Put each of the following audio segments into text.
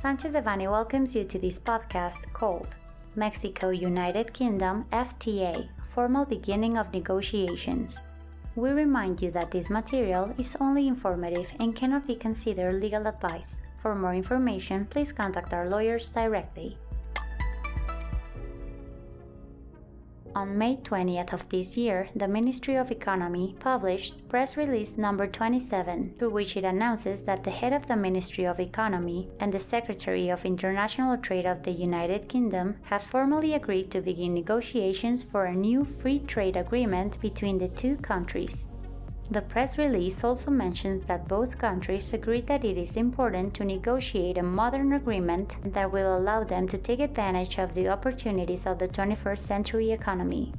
Sanchez Devanny welcomes you to this podcast called Mexico United Kingdom FTA Formal Beginning of Negotiations. We remind you that this material is only informative and cannot be considered legal advice. For more information, please contact our lawyers directly. On May 20th of this year, the Ministry of Economy published press release number 27, through which it announces that the head of the Ministry of Economy and the Secretary of International Trade of the United Kingdom have formally agreed to begin negotiations for a new free trade agreement between the two countries. The press release also mentions that both countries agreed that it is important to negotiate a modern agreement that will allow them to take advantage of the opportunities of the 21st century economy.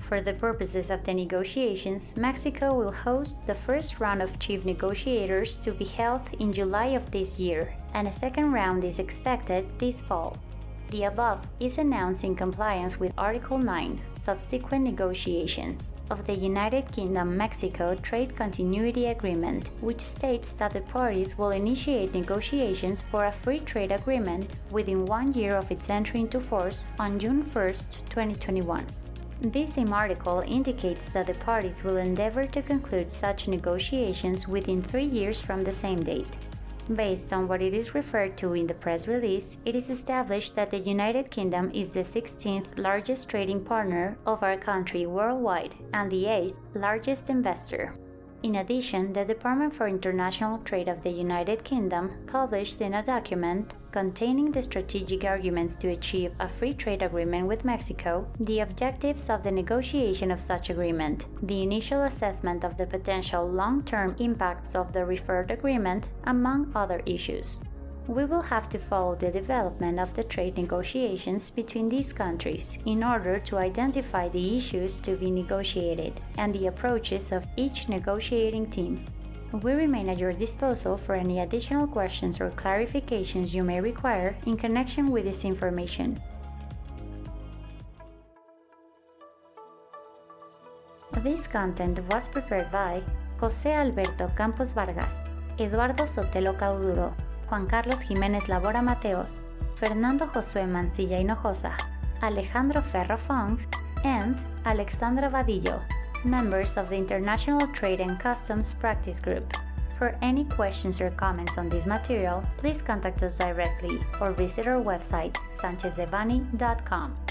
For the purposes of the negotiations, Mexico will host the first round of chief negotiators to be held in July of this year, and a second round is expected this fall. The above is announced in compliance with Article 9, Subsequent Negotiations, of the United Kingdom Mexico Trade Continuity Agreement, which states that the parties will initiate negotiations for a free trade agreement within one year of its entry into force on June 1, 2021. This same article indicates that the parties will endeavor to conclude such negotiations within three years from the same date. Based on what it is referred to in the press release, it is established that the United Kingdom is the 16th largest trading partner of our country worldwide and the 8th largest investor. In addition, the Department for International Trade of the United Kingdom published in a document containing the strategic arguments to achieve a free trade agreement with Mexico, the objectives of the negotiation of such agreement, the initial assessment of the potential long-term impacts of the referred agreement, among other issues we will have to follow the development of the trade negotiations between these countries in order to identify the issues to be negotiated and the approaches of each negotiating team. We remain at your disposal for any additional questions or clarifications you may require in connection with this information. This content was prepared by José Alberto Campos Vargas, Eduardo Sotelo Cauduro, Juan Carlos Jiménez Labora Mateos, Fernando Josué Mancilla Hinojosa, Alejandro Ferro Fong, and Alexandra Vadillo, members of the International Trade and Customs Practice Group. For any questions or comments on this material, please contact us directly or visit our website sanchezdevanny.com.